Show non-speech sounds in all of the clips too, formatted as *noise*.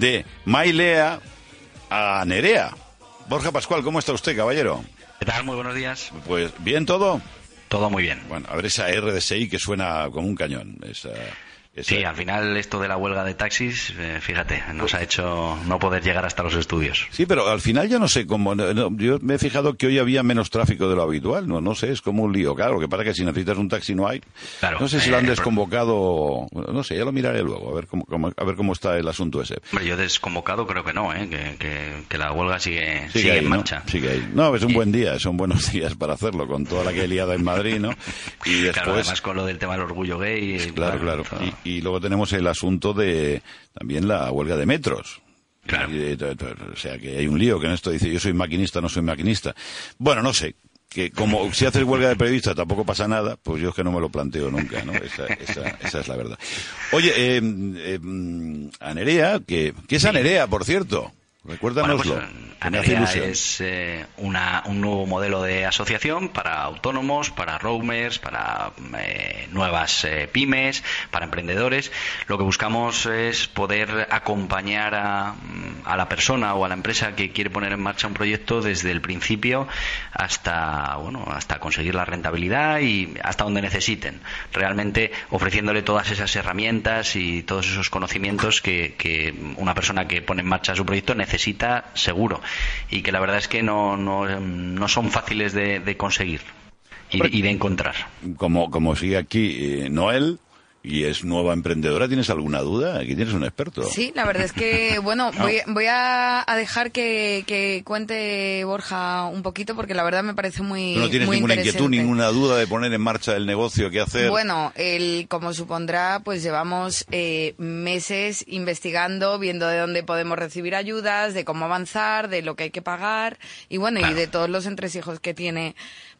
de Mailea a Nerea. Borja Pascual, ¿cómo está usted, caballero? ¿Qué tal? Muy buenos días. Pues bien todo. Todo muy bien. Bueno, a ver esa RDSI que suena como un cañón. Esa, Sí, al final esto de la huelga de taxis, eh, fíjate, nos ha hecho no poder llegar hasta los estudios. Sí, pero al final yo no sé cómo. yo me he fijado que hoy había menos tráfico de lo habitual. No, no sé, es como un lío. Claro, que para que si necesitas un taxi no hay. Claro, no sé si lo han eh, desconvocado. No sé, ya lo miraré luego, a ver cómo, a ver cómo está el asunto ese. Hombre, yo desconvocado creo que no, ¿eh? que, la huelga sigue, sigue, en marcha. ¿no? Sigue ahí. No, es un buen día, son buenos *laughs* días para hacerlo, con toda la que he liado en Madrid, ¿no? Y después... Claro, además con lo del tema del orgullo gay. Claro, claro. Y, y luego tenemos el asunto de también la huelga de metros. Claro. o sea, que hay un lío que en esto dice yo soy maquinista, no soy maquinista. Bueno, no sé, que como si haces huelga de periodista tampoco pasa nada, pues yo es que no me lo planteo nunca, ¿no? Esa, esa, es la verdad. Oye, eh, eh, Anerea, que, ¿qué es Anerea, por cierto? Recuérdanoslo. Bueno, pues, es eh, una, un nuevo modelo de asociación para autónomos, para roamers, para eh, nuevas eh, pymes, para emprendedores. Lo que buscamos es poder acompañar a, mm, a, la persona o a la empresa que quiere poner en marcha un proyecto desde el principio hasta, bueno, hasta conseguir la rentabilidad y hasta donde necesiten. Realmente ofreciéndole todas esas herramientas y todos esos conocimientos que, que una persona que pone en marcha su proyecto necesita necesita seguro y que la verdad es que no, no, no son fáciles de, conseguir y, de encontrar. Como, como sigue aquí eh, Noel, y es nueva emprendedora. ¿Tienes alguna duda? Aquí tienes un experto. Sí, la verdad es que, *laughs* bueno, voy, voy a, dejar que, cuente Borja un poquito porque la verdad me parece muy. ¿No tienes ninguna inquietud, ninguna duda de poner en marcha el negocio que hacer? Bueno, el, como supondrá, pues llevamos eh, meses investigando, viendo de dónde podemos recibir ayudas, de cómo avanzar, de lo que hay que pagar y bueno, y de todos los entresijos que tiene,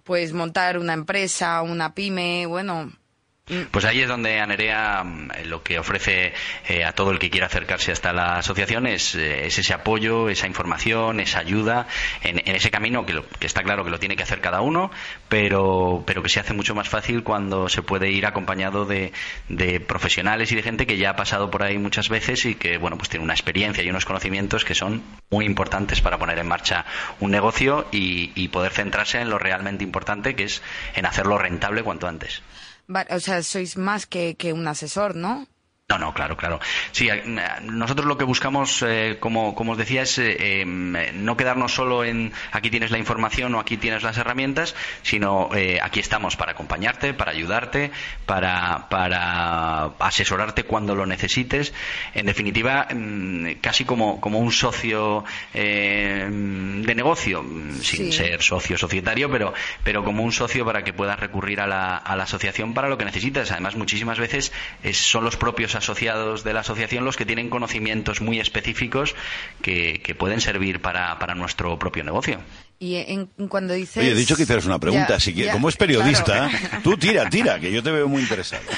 pues montar una empresa, una pyme, bueno pues ahí es donde Anerea mm, lo que ofrece eh, a todo el que quiera acercarse hasta la asociación es, eh, ese apoyo, esa información, esa ayuda en, ese camino que, está claro que lo tiene que hacer cada uno, pero, pero que se hace mucho más fácil cuando se puede ir acompañado de, profesionales y de gente que ya ha pasado por ahí muchas veces y que bueno pues tiene una experiencia y unos conocimientos que son muy importantes para poner en marcha un negocio y, y poder centrarse en lo realmente importante que es en hacerlo rentable cuanto antes. O sea, sois más que, que un asesor, ¿no? No, no, claro, claro. Sí, eh, nosotros lo que buscamos, eh, como, como, os decía, es eh, em, no quedarnos solo en aquí tienes la información o aquí tienes las herramientas, sino aquí estamos para acompañarte, para ayudarte, para, para asesorarte cuando lo necesites. En definitiva, em, casi como, como un socio em, de negocio, sin ser socio societario, pero, pero como un socio para que puedas recurrir a la, a la asociación para lo que necesitas. Además, muchísimas veces son los propios asociados de la asociación los que tienen conocimientos muy específicos que, pueden servir para, nuestro propio negocio. Y en, cuando dices... Oye, he dicho que hicieras una pregunta, así que como es periodista, tú tira, tira, que yo te veo muy interesado. *laughs*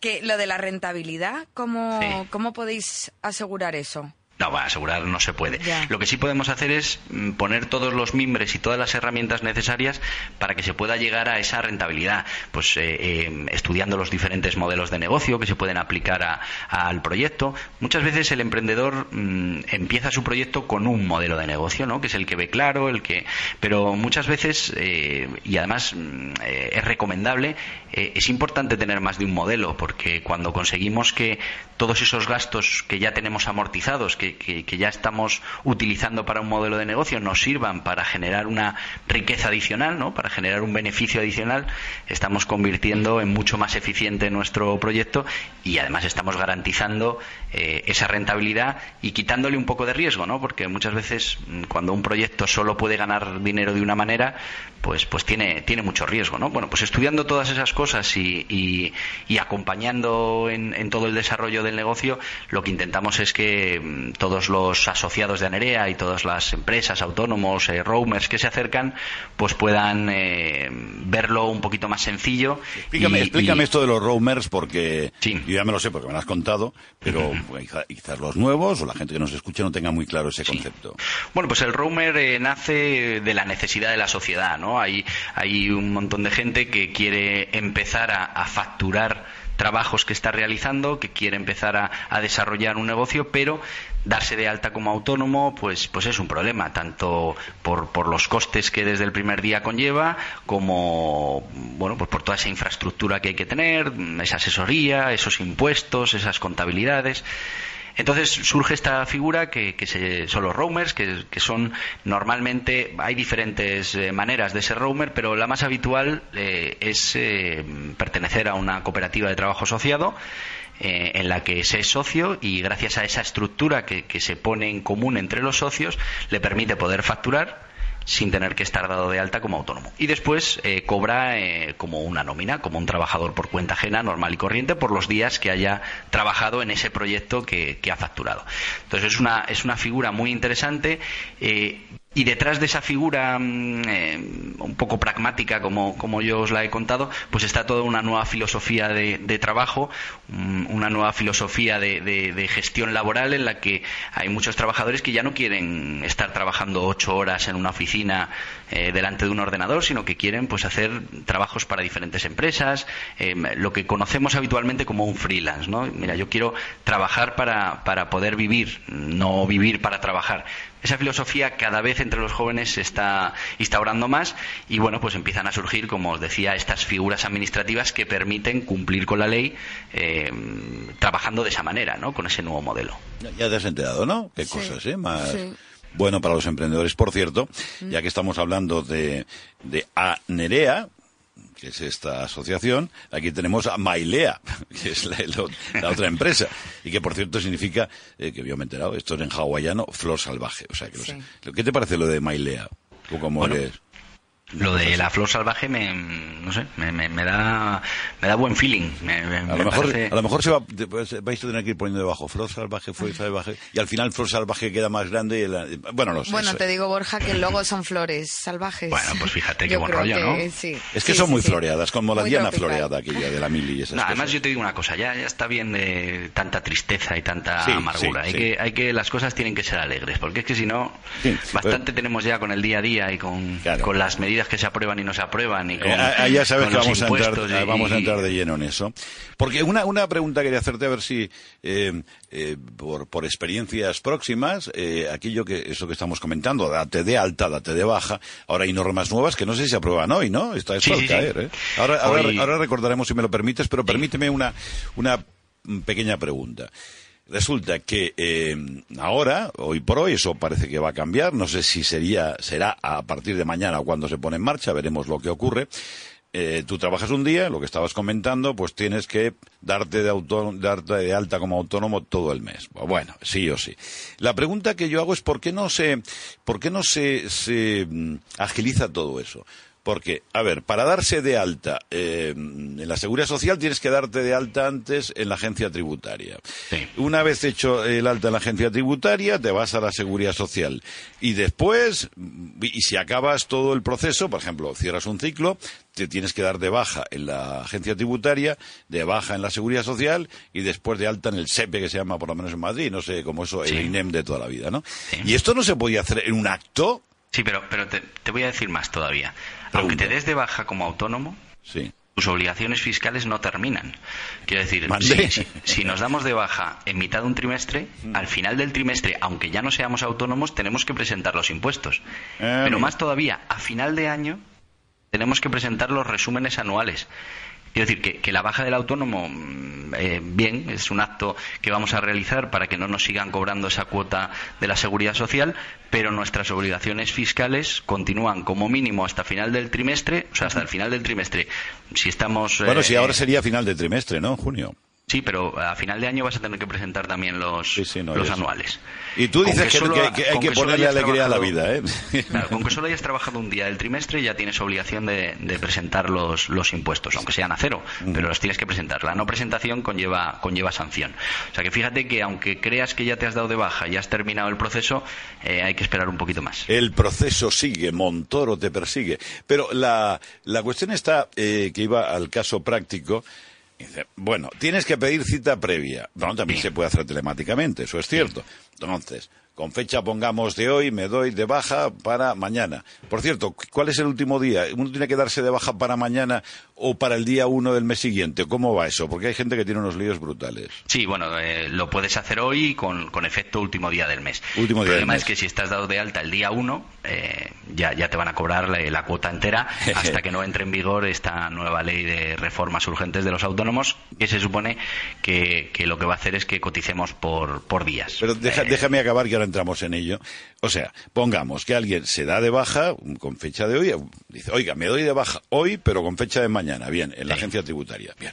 Que lo de la rentabilidad, ¿cómo, ¿cómo podéis asegurar eso? No, va, asegurar no se puede. Lo que sí podemos hacer es mm, poner todos los mimbres y todas las herramientas necesarias para que se pueda llegar a esa rentabilidad. Pues eh, eh, estudiando los diferentes modelos de negocio que se pueden aplicar al proyecto. Muchas veces el emprendedor mm, empieza su proyecto con un modelo de negocio, ¿no? Que es el que ve claro, el que. Pero muchas veces, eh, y además mm, es recomendable, es importante tener más de un modelo, porque cuando conseguimos que todos esos gastos que ya tenemos amortizados, que que, ya estamos utilizando para un modelo de negocio nos sirvan para generar una riqueza adicional, ¿no? para generar un beneficio adicional, estamos convirtiendo en mucho más eficiente nuestro proyecto y además estamos garantizando eh, esa rentabilidad y quitándole un poco de riesgo, ¿no? porque muchas veces mm, cuando un proyecto solo puede ganar dinero de una manera, pues, pues tiene, tiene mucho riesgo. ¿no? Bueno, pues estudiando todas esas cosas y, acompañando en, en todo el desarrollo del negocio, lo que intentamos es que mm, todos los asociados de Anerea y todas las empresas, autónomos, eh, roamers que se acercan, pues puedan eh, verlo un poquito más sencillo. Explícame, explícame esto de los roamers porque yo ya me lo sé porque me lo has contado, pero quizás los nuevos o la gente que nos escucha no tenga muy claro ese concepto. Bueno, pues el roamer eh, nace de la necesidad de la sociedad, ¿no? Hay, hay un montón de gente que quiere empezar a facturar trabajos que está realizando, que quiere empezar a, desarrollar un negocio, pero darse de alta como autónomo, pues, pues es un problema, tanto por, por los costes que desde el primer día conlleva, como bueno, pues por toda esa infraestructura que hay que tener, esa asesoría, esos impuestos, esas contabilidades. Entonces surge esta figura que, son los roamers, que, son normalmente, hay diferentes eh, maneras de ser roamer, pero la más habitual eh, es eh, pertenecer a una cooperativa de trabajo asociado en la que se es socio y gracias a esa estructura que se pone en común entre los socios le permite poder facturar sin tener que estar dado de alta como autónomo. Y después eh, cobra eh, como una nómina, como un trabajador por cuenta ajena, normal y corriente, por los días que haya trabajado en ese proyecto que, ha facturado. Entonces es una, es una figura muy interesante. Eh, y detrás de esa figura mm, eh, un poco pragmática, como, como, yo os la he contado, pues está toda una nueva filosofía de, trabajo, una nueva filosofía de, gestión laboral en la que hay muchos trabajadores que ya no quieren estar trabajando ocho horas en una oficina eh, delante de un ordenador, sino que quieren pues hacer trabajos para diferentes empresas, eh, lo que conocemos habitualmente como un freelance. ¿no? Mira, yo quiero trabajar para, para poder vivir, no vivir para trabajar esa filosofía cada vez entre los jóvenes se está instaurando más y bueno, pues empiezan a surgir, como os decía, estas figuras administrativas que permiten cumplir con la ley eh, trabajando de esa manera, ¿no? Con ese nuevo modelo. Ya te has enterado, ¿no? Qué cosas, ¿eh? Más... Bueno para los emprendedores, por cierto, ya que estamos hablando de, de ANEREA, que es esta asociación. Aquí tenemos a Mailea, *laughs* que es la, otra empresa, y que por cierto significa, eh, que yo me he enterado, esto es en hawaiano, flor salvaje. O sea, que ¿Qué te parece lo de Mailea? ¿Tú cómo eres? Lo de la flor salvaje me, no sé, me, me, da, me da buen feeling. a, lo mejor, a lo mejor se va, pues, vais a tener que ir poniendo debajo flor salvaje, flor salvaje, y al final flor salvaje queda más grande. Y bueno, no sé. Bueno, te digo, Borja, que luego son flores salvajes. Bueno, pues fíjate qué buen rollo, ¿no? Es que son muy floreadas, como la Diana floreada aquella de la mili y esas Además, yo te digo una cosa, ya, ya está bien de tanta tristeza y tanta amargura. hay, Que, hay que, las cosas tienen que ser alegres, porque es que si no, bastante tenemos ya con el día a día y con, con las medidas que se aprueban y no se aprueban. Y con, eh, ya sabes que vamos a, entrar, vamos a entrar de lleno en eso. Porque una, una pregunta quería hacerte, a ver si, eh, eh, por, por experiencias próximas, aquello que, eso que estamos comentando, date de alta, date de baja, ahora hay normas nuevas que no sé si se aprueban hoy, ¿no? Está eso al caer, Ahora, ahora, ahora recordaremos si me lo permites, pero permíteme una, una pequeña pregunta. Resulta que eh, ahora, hoy por hoy, eso parece que va a cambiar. No sé si sería, será a partir de mañana o cuando se pone en marcha, veremos lo que ocurre. Eh, tú trabajas un día, lo que estabas comentando, pues tienes que darte de, darte de alta como autónomo todo el mes. Bueno, sí o sí. La pregunta que yo hago es por qué no se, por qué no se, se mm, agiliza todo eso. Porque, a ver, para darse de alta eh, en la seguridad social tienes que darte de alta antes en la agencia tributaria. Una vez hecho el alta en la agencia tributaria, te vas a la seguridad social. Y después, y si acabas todo el proceso, por ejemplo, cierras un ciclo, te tienes que dar de baja en la agencia tributaria, de baja en la seguridad social y después de alta en el SEPE, que se llama por lo menos en Madrid, no sé cómo eso, el INEM de toda la vida, ¿no? Y esto no se podía hacer en un acto. Sí, pero, pero te, te voy a decir más todavía. Aunque te des de baja como autónomo, tus obligaciones fiscales no terminan. Quiero decir, si, nos damos de baja en mitad de un trimestre, al final del trimestre, aunque ya no seamos autónomos, tenemos que presentar los impuestos. Ah, Pero más todavía, a final de año tenemos que presentar los resúmenes anuales. Quiero decir que, que, la baja del autónomo, mm, eh, bien, es un acto que vamos a realizar para que no nos sigan cobrando esa cuota de la seguridad social, pero nuestras obligaciones fiscales continúan como mínimo hasta final del trimestre, o sea, hasta el final del trimestre. Si estamos. Bueno, si eh, ahora sería final del trimestre, ¿no? Junio. Sí, pero a final de año vas a tener que presentar también los, los anuales. Y tú dices que, hay que, ponerle alegría a la vida, ¿eh? Claro, con que *laughs* solo hayas trabajado un día del trimestre ya tienes obligación de, presentar los, los, impuestos, aunque sean a cero, pero los tienes que presentar. La no presentación conlleva, conlleva sanción. O sea que fíjate que aunque creas que ya te has dado de baja y has terminado el proceso, eh, hay que esperar un poquito más. El proceso sigue, Montoro te persigue. Pero la, la cuestión está, eh, que iba al caso práctico, bueno, tienes que pedir cita previa. Bueno, también se puede hacer telemáticamente, eso es cierto. Entonces, con fecha pongamos de hoy, me doy de baja para mañana. Por cierto, ¿cuál es el último día? ¿Uno tiene que darse de baja para mañana o para el día uno del mes siguiente? ¿Cómo va eso? Porque hay gente que tiene unos líos brutales. Sí, bueno, eh, lo puedes hacer hoy con, efecto último día del mes. Último día el problema es que si estás dado de alta el día uno, eh, ya, ya te van a cobrar la, cuota entera hasta que no entre en vigor esta nueva ley de reformas urgentes de los autónomos, que se supone que, lo que va a hacer es que coticemos por, por días. Pero eh, déjame acabar que ahora entramos en ello. O sea, pongamos que alguien se da de baja con fecha de hoy, dice, oiga, me doy de baja hoy, pero con fecha de mañana, bien, en la agencia tributaria, bien.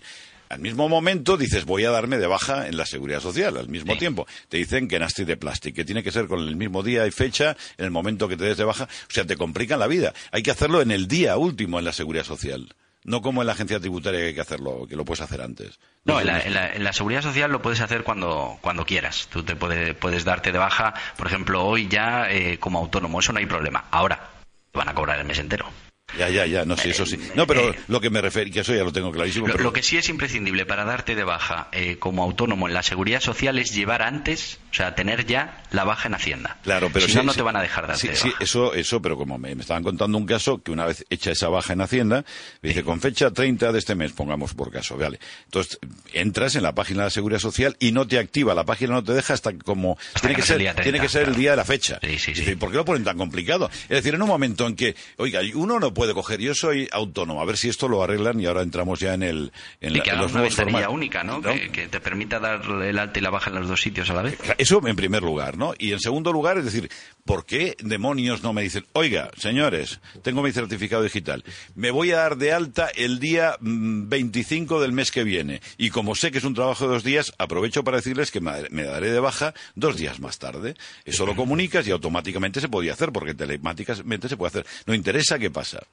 Al mismo momento dices, voy a darme de baja en la seguridad social, al mismo tiempo. Te dicen que nasty de plástico, que tiene que ser con el mismo día y fecha, en el momento que te des de baja. O sea, te complican la vida. Hay que hacerlo en el día último en la seguridad social. No como en la agencia tributaria que hay que hacerlo, que lo puedes hacer antes. No, en la, seguridad social lo puedes hacer cuando, cuando quieras. Tú te puedes darte de baja, por ejemplo, hoy ya eh, como autónomo. Eso no hay problema. Ahora, te van a cobrar el mes entero. Ya, ya, ya, no sé, eso sí. No, pero eh, lo que me refiero, que eso ya lo tengo clarísimo. Lo, pero... lo que sí es imprescindible para darte de baja eh, como autónomo en la seguridad social es llevar antes, o sea, tener ya la baja en Hacienda. Claro, pero si no, no te van a dejar darte sí, de Sí, eso, eso, pero como me, estaban contando un caso que una vez hecha esa baja en Hacienda, dice con fecha 30 de este mes, pongamos por caso, vale. Entonces, entras en la página de la seguridad social y no te activa, la página no te deja hasta como. tiene que, ser, tiene que ser el día de la fecha. Sí, sí, sí. ¿Por qué lo ponen tan complicado? Es decir, en un momento en que, oiga, uno no puede coger, yo soy autónomo. A ver si esto lo arreglan y ahora entramos ya en el en, la, en los una ventanilla única, ¿no? Que, te permita dar el alta y la baja en los dos sitios a la vez. Eso en primer lugar, ¿no? Y en segundo lugar, es decir, ¿por qué demonios no me dicen, oiga, señores, tengo mi certificado digital, me voy a dar de alta el día 25 mm, del mes que viene y como sé que es un trabajo de dos días, aprovecho para decirles que me daré de baja dos días más tarde. Eso lo comunicas y automáticamente se podía hacer porque telemáticamente se puede hacer. No interesa qué pasa.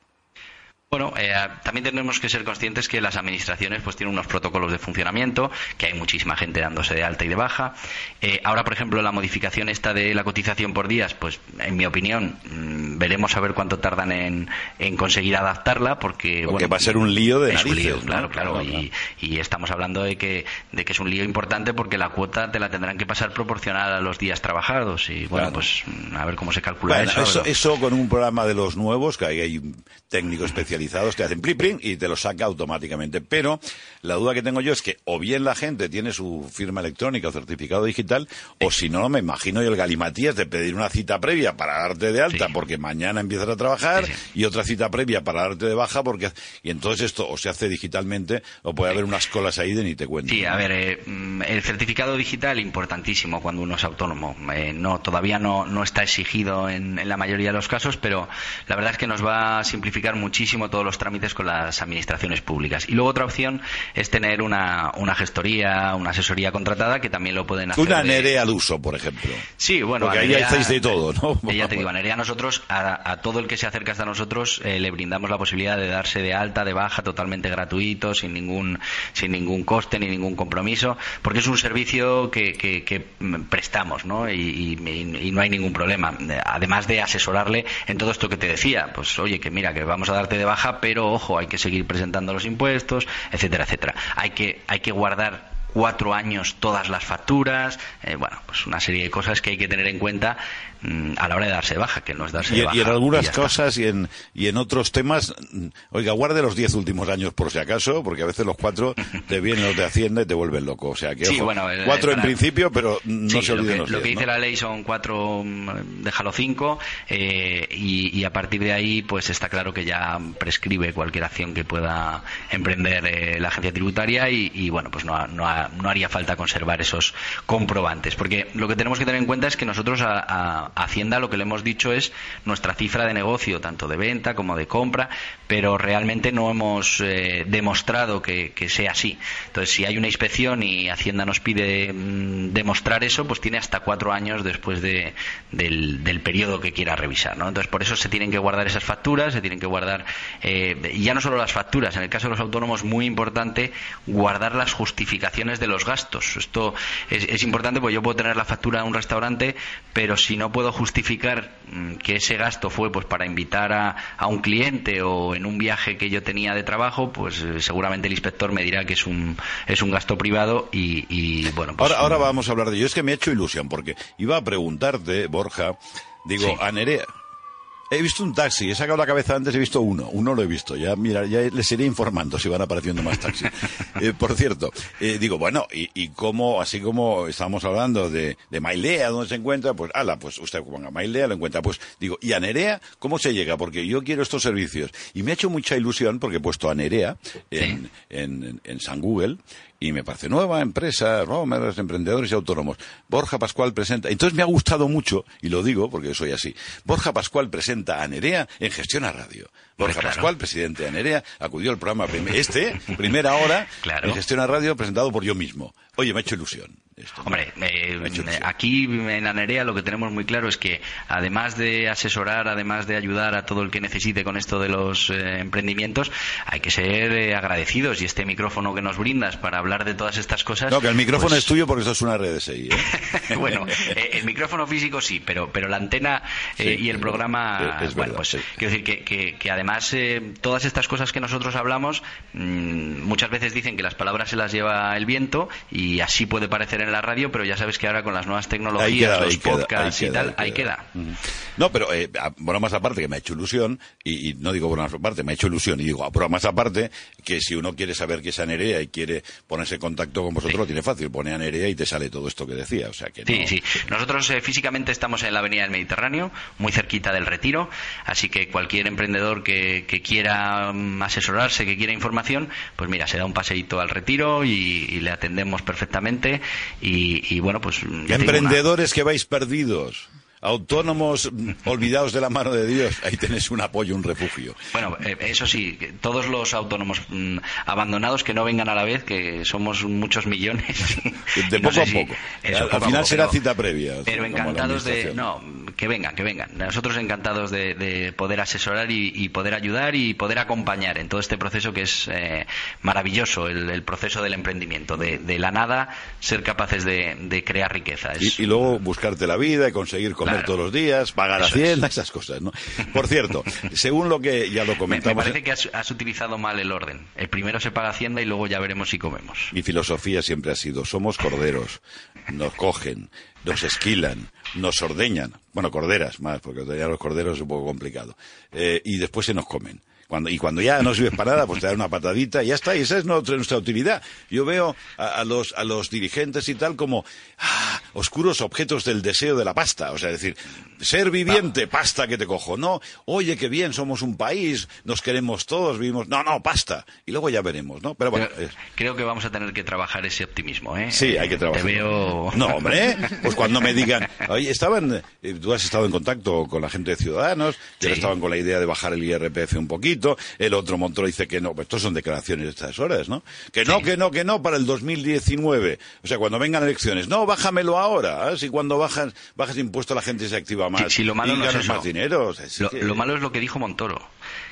Bueno, eh, también tenemos que ser conscientes que las administraciones pues tienen unos protocolos de funcionamiento, que hay muchísima gente dándose de alta y de baja. Eh, ahora, por ejemplo, la modificación esta de la cotización por días, pues en mi opinión, mm, veremos a ver cuánto tardan en, conseguir adaptarla, porque, bueno, va a ser un lío de es un lío, claro, claro, y, estamos hablando de que, de que es un lío importante porque la cuota te la tendrán que pasar proporcional a los días trabajados y bueno, pues mm, a ver cómo se calcula eso. Eso, eso, con un programa de los nuevos, que hay, hay un técnico especialista te hacen plip y te lo saca automáticamente. Pero la duda que tengo yo es que o bien la gente tiene su firma electrónica o certificado digital, o si no, me imagino yo el galimatías de pedir una cita previa para darte de alta porque mañana empiezas a trabajar y otra cita previa para darte de baja porque... Y entonces esto o se hace digitalmente o puede haber unas colas ahí de ni te cuento. Sí, a ver, eh, mm, el certificado digital importantísimo cuando uno es autónomo. Eh, no, todavía no, no está exigido en, en la mayoría de los casos, pero la verdad es que nos va a simplificar muchísimo todos los trámites con las administraciones públicas. Y luego otra opción es tener una, una gestoría, una asesoría contratada que también lo pueden hacer. Una Nerea al uso, por ejemplo. Sí, bueno. Porque ahí estáis de todo, ¿no? *laughs* Ya te digo, Nerea nosotros, a, todo el que se acerca hasta nosotros, eh, le brindamos la posibilidad de darse de alta, de baja, totalmente gratuito, sin ningún, sin ningún coste ni ningún compromiso, porque es un servicio que, que, prestamos, ¿no? Y, y, no hay ningún problema. Además de asesorarle en todo esto que te decía, pues oye, que mira, que vamos a darte de baja pero ojo, hay que seguir presentando los impuestos, etcétera, etcétera. Hay que, hay que guardar cuatro años todas las facturas, eh, bueno, pues una serie de cosas que hay que tener en cuenta mm, a la hora de darse baja, que no es darse y, baja. Y en algunas cosas y en, y en otros temas, mm, oiga, guarde los diez últimos años por si acaso, porque a veces los cuatro *laughs* te vienen los de Hacienda y te vuelven loco. O sea que, ojo, bueno, eh, cuatro en principio, pero no se olviden lo que, Lo que dice la ley son cuatro, mm, déjalo cinco, eh, y, a partir de ahí, pues está claro que ya prescribe cualquier acción que pueda emprender la agencia tributaria y, bueno, pues no, no, no haría falta conservar esos comprobantes. Porque lo que tenemos que tener en cuenta es que nosotros a, Hacienda lo que le hemos dicho es nuestra cifra de negocio, tanto de venta como de compra, pero realmente no hemos eh, demostrado que, sea así. Entonces, si hay una inspección y Hacienda nos pide mm, demostrar eso, pues tiene hasta cuatro años después de, del, periodo que quiera revisar. ¿no? Entonces, por eso se tienen que guardar esas facturas, se tienen que guardar, eh, ya no solo las facturas, en el caso de los autónomos, muy importante guardar las justificaciones de los gastos. Esto es, importante porque yo puedo tener la factura de un restaurante, pero si no puedo justificar mm, que ese gasto fue pues para invitar a, a un cliente o en un viaje que yo tenía de trabajo, pues eh, seguramente el inspector me dirá que es un, es un gasto privado y, bueno. Pues, ahora, ahora vamos a hablar de ello. Es que me ha hecho ilusión porque iba a preguntarte, Borja, digo, a Nerea He visto un taxi, he sacado la cabeza antes, he visto uno, uno lo he visto, ya mira, ya les iré informando si van apareciendo más taxis. *laughs* Eh, por cierto, eh, digo, bueno, y, y como, así como estamos hablando de, de Mailea, donde se encuentra, pues, ala, pues usted ponga Mailea, lo encuentra, pues, digo, ¿y a Nerea cómo se llega? Porque yo quiero estos servicios. Y me ha hecho mucha ilusión porque he puesto a Nerea en, en, en San Google y me parece nueva empresa, Romers, emprendedores y autónomos. Borja Pascual presenta, entonces me ha gustado mucho, y lo digo porque soy así, Borja Pascual presenta a Nerea en Gestión a Radio. Borja Pascual, presidente de Nerea, acudió al programa este, primera hora, *laughs* en Gestión a Radio, presentado por yo mismo. Oye, me ha hecho ilusión. Hombre, eh, aquí en Anerea lo que tenemos muy claro es que además de asesorar, además de ayudar a todo el que necesite con esto de los eh, emprendimientos, hay que ser eh, agradecidos. Y este micrófono que nos brindas para hablar de todas estas cosas. No, que el micrófono pues es tuyo porque esto es una red de *laughs* bueno, el micrófono físico sí, pero pero la antena y el programa, bueno, pues quiero decir que, que, además todas estas cosas que nosotros hablamos mm, muchas veces dicen que las palabras se las lleva el viento y así puede parecer en la radio, pero ya sabes que ahora con las nuevas tecnologías, los podcasts y tal, ahí queda. No, pero eh, bueno, más aparte que me ha hecho ilusión, y, no digo por más aparte, me ha hecho ilusión, y digo, por más aparte, que si uno quiere saber qué es Anerea y quiere ponerse en contacto con vosotros, lo tiene fácil, pone Anerea y te sale todo esto que decía. O sea que Sí, sí. Nosotros eh, físicamente estamos en la Avenida del Mediterráneo, muy cerquita del Retiro, así que cualquier emprendedor que, quiera mm, asesorarse, que quiera información, pues mira, se da un paseíto al Retiro y le atendemos perfectamente y, bueno, pues... Emprendedores que vais perdidos autónomos olvidados de la mano de Dios, ahí tenés un apoyo, un refugio. Bueno, eh, eso sí, todos los autónomos mm, abandonados que no vengan a la vez, que somos muchos millones. De *laughs* poco a poco. al, final será cita previa. Pero encantados de... No, que vengan, que vengan. Nosotros encantados de, poder asesorar y, poder ayudar y poder acompañar en todo este proceso que es eh, maravilloso, el, proceso del emprendimiento. De, la nada ser capaces de, crear riqueza. Y, luego buscarte la vida y conseguir comer todos los días, pagar Hacienda, esas cosas, ¿no? Por cierto, *laughs* según lo que ya lo comentamos... Me, parece que has, utilizado mal el orden. El primero se paga Hacienda y luego ya veremos si comemos. Mi filosofía siempre ha sido, somos corderos, nos cogen, nos esquilan, nos ordeñan, bueno, corderas más, porque ordeñar los corderos es un poco complicado, eh, y después se nos comen y cuando ya no sirves para nada, pues te dan una patadita y ya está. Y esa es nuestra, utilidad. Yo veo a, los, a los dirigentes y tal como ah, oscuros objetos del deseo de la pasta. O sea, decir, ser viviente, pasta que te cojo. No, oye, qué bien, somos un país, nos queremos todos, vivimos. No, no, pasta. Y luego ya veremos, ¿no? Pero bueno. Creo que vamos a tener que trabajar ese optimismo, ¿eh? Sí, hay que trabajar. Te veo... No, hombre, pues cuando me digan, oye, estaban, eh, tú has estado en contacto con la gente de Ciudadanos, que estaban con la idea de bajar el IRPF un poquito el otro montón dice que no. Pues estos son declaraciones de estas horas, ¿no? Que no, que no, que no para el 2019. O sea, cuando vengan elecciones, no, bájamelo ahora. ¿eh? Si cuando bajas, bajas impuesto la gente se activa más. Si, lo malo no es más dinero. lo, malo es lo que dijo Montoro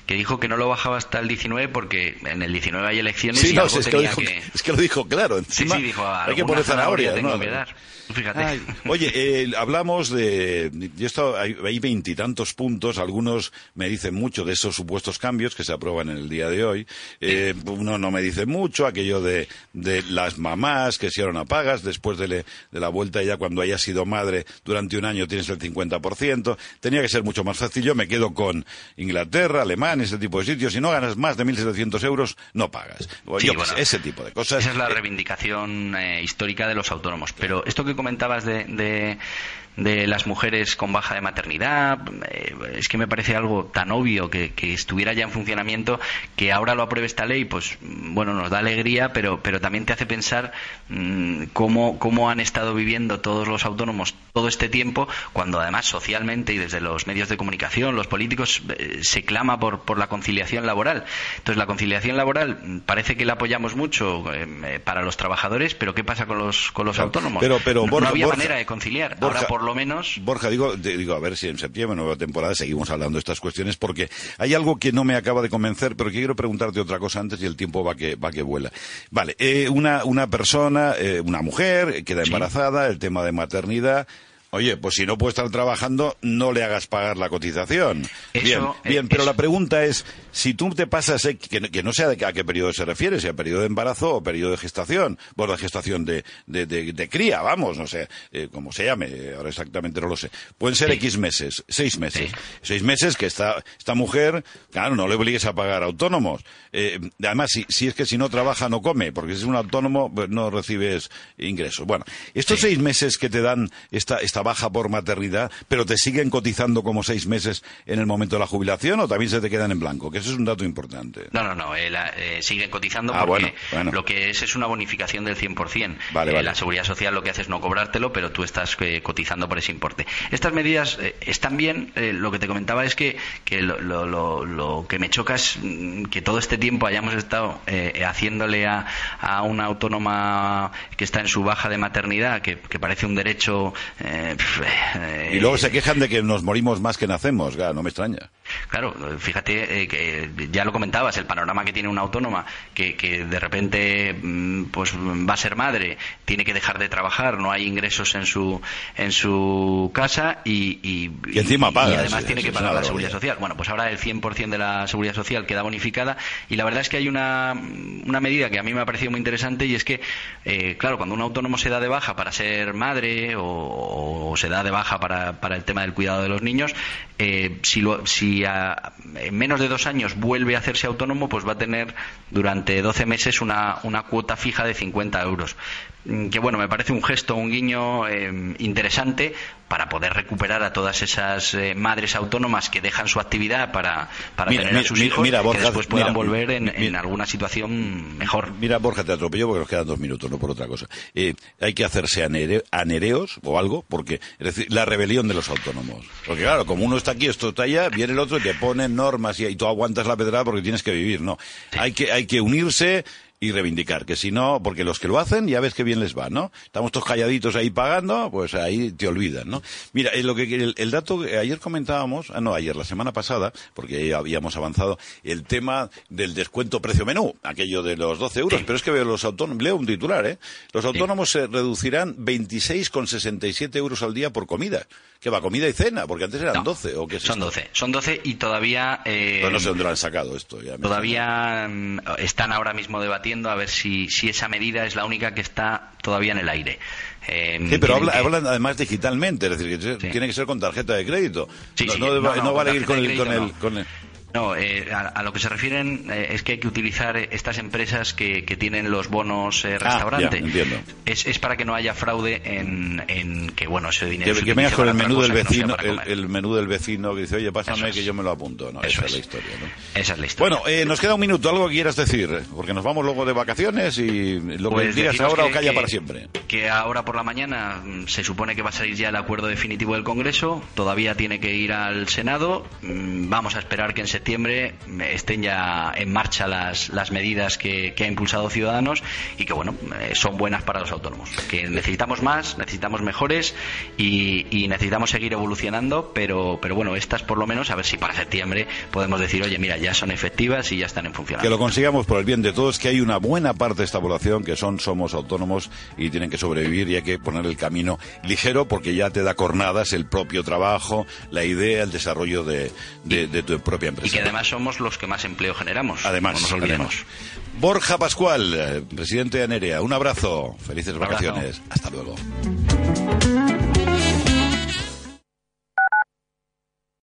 que dijo que no lo bajaba hasta el 19 porque en el 19 hay elecciones sí, y no, es, que lo dijo, es que lo dijo claro. Encima, sí, sí, dijo, hay que poner zanahoria. Tengo que dar. Fíjate. oye, eh, hablamos de. Yo estado, hay veintitantos puntos, algunos me dicen mucho de esos supuestos cambios que se aprueban en el día de hoy. Eh, uno no me dice mucho, aquello de, de las mamás que ahora no pagas, después de, de, la vuelta ya cuando hayas sido madre durante un año tienes el 50%. Tenía que ser mucho más fácil. Yo me quedo con Inglaterra, Alemania, ese tipo de sitios. Si no ganas más de 1.700 euros, no pagas. ese tipo de cosas. Esa es la eh, reivindicación histórica de los autónomos. Pero esto que comentabas de, de las mujeres con baja de maternidad. Eh, es que me parece algo tan obvio que, estuviera ya en funcionamiento que ahora lo apruebe esta ley, pues bueno, nos da alegría, pero, pero también te hace pensar mm, cómo, cómo han estado viviendo todos los autónomos todo este tiempo, cuando además socialmente y desde los medios de comunicación, los políticos, eh, se clama por, por la conciliación laboral. Entonces, la conciliación laboral mm, parece que la apoyamos mucho eh, para los trabajadores, pero ¿qué pasa con los, con los autónomos? Pero, pero, no, había manera de conciliar. Ahora, por por lo menos. Borja, digo, digo, a ver si en septiembre, nueva temporada, seguimos hablando de estas cuestiones, porque hay algo que no me acaba de convencer, pero quiero preguntarte otra cosa antes y el tiempo va que, va que vuela. Vale, eh, una, una persona, eh, una mujer, queda embarazada, el tema de maternidad, Oye, pues si no puede estar trabajando, no le hagas pagar la cotización. bien, bien, pero la pregunta es, si tú te pasas, eh, que, no sé a qué periodo se refiere, si a periodo de embarazo o periodo de gestación, bueno, de gestación de, de, cría, vamos, no sé, eh, como se llame, ahora exactamente no lo sé. Pueden ser X meses, seis meses. Seis meses que esta, esta mujer, claro, no le obligues a pagar autónomos. Eh, además, si, si, es que si no trabaja no come, porque si es un autónomo pues no recibes ingresos. Bueno, estos seis meses que te dan esta, esta baja por maternidad, pero te siguen cotizando como seis meses en el momento de la jubilación o también se te quedan en blanco, que eso es un dato importante. No, no, no, eh, eh, siguen cotizando ah, porque lo que es es una bonificación del 100%. Vale, eh, La seguridad social lo que hace es no cobrártelo, pero tú estás cotizando por ese importe. Estas medidas están bien, lo que te comentaba es que, que lo, lo, que me choca es mm, que todo este tiempo hayamos estado haciéndole a, a, una autónoma que está en su baja de maternidad, que, que parece un derecho *laughs* y luego se quejan de que nos morimos más que nacemos, no me extraña. Claro, fíjate eh, que ya lo comentabas, el panorama que tiene una autónoma, que, que, de repente mm, pues va a ser madre, tiene que dejar de trabajar, no hay ingresos en su en su casa y, y, encima paga, además tiene que pagar la seguridad social. Bueno, pues ahora el 100% de la seguridad social queda bonificada y la verdad es que hay una, una medida que a mí me ha parecido muy interesante y es que, eh, claro, cuando un autónomo se da de baja para ser madre o, se da de baja para, para el tema del cuidado de los niños, eh, si, lo, si en menos de dos años vuelve a hacerse autónomo, pues va a tener durante 12 meses una, una cuota fija de 50 euros. Mm, que bueno, me parece un gesto, un guiño eh, interesante para poder recuperar a todas esas eh, madres autónomas que dejan su actividad para, para tener a sus hijos mira, Borja, que después puedan volver en, alguna situación mejor. Mira, Borja, te atropello porque nos quedan dos minutos, no por otra cosa. Eh, hay que hacerse anereos o algo, porque es decir, la rebelión de los autónomos. Porque claro, como uno está aquí, esto está allá, viene el otro y te pone normas y, y tú aguantas la pedrada porque tienes que vivir. No, hay, que, hay que unirse y reivindicar, que si no, porque los que lo hacen ya ves que bien les va, ¿no? Estamos todos calladitos ahí pagando, pues ahí te olvidan, ¿no? Mira, lo que el, dato que ayer comentábamos, ah, no, ayer, la semana pasada, porque ya habíamos avanzado, el tema del descuento precio menú, aquello de los 12 euros, pero es que veo los autónomos, leo un titular, ¿eh? Los autónomos se reducirán 26,67 euros al día por comida. ¿Qué va? ¿Comida y cena? Porque antes eran 12, ¿o qué Son 12, son 12 y todavía... Eh, no sé dónde lo han sacado esto. todavía mm, están ahora mismo debatiendo a ver si, si esa medida es la única que está todavía en el aire. Eh, sí, pero hablan además digitalmente, es decir, que tiene que ser con tarjeta de crédito. no, no, vale ir con el, con el no, eh, a, lo que se refieren eh, es que hay que utilizar estas empresas que, que tienen los bonos eh, ah, restaurante. es, es, para que no haya fraude en, en que bueno ese dinero. Que, que vengas con el menú del vecino, el, menú del vecino que dice, oye, pásame que yo me lo apunto. No, esa es. la historia. ¿no? Esa es la historia. Bueno, eh, nos queda un minuto, algo que quieras decir, porque nos vamos luego de vacaciones y lo que pues digas ahora o calla para siempre. Que ahora por la mañana mm, se supone que va a salir ya el acuerdo definitivo del Congreso, todavía tiene que ir al Senado, mm, vamos a esperar que en septiembre septiembre estén ya en marcha las, las medidas que, ha impulsado Ciudadanos y que, bueno, eh, son buenas para los autónomos. Que necesitamos más, necesitamos mejores y, necesitamos seguir evolucionando, pero, pero bueno, estas por lo menos, a ver si para septiembre podemos decir, oye, mira, ya son efectivas y ya están en funcionamiento. Que lo consigamos por el bien de todos, que hay una buena parte de esta población que son, somos autónomos y tienen que sobrevivir y hay que poner el camino ligero porque ya te da cornadas el propio trabajo, la idea, el desarrollo de, de tu propia empresa que además somos los que más empleo generamos. Además, nos olvidemos. Borja Pascual, eh, presidente de ANEREA, un abrazo, felices vacaciones, hasta luego.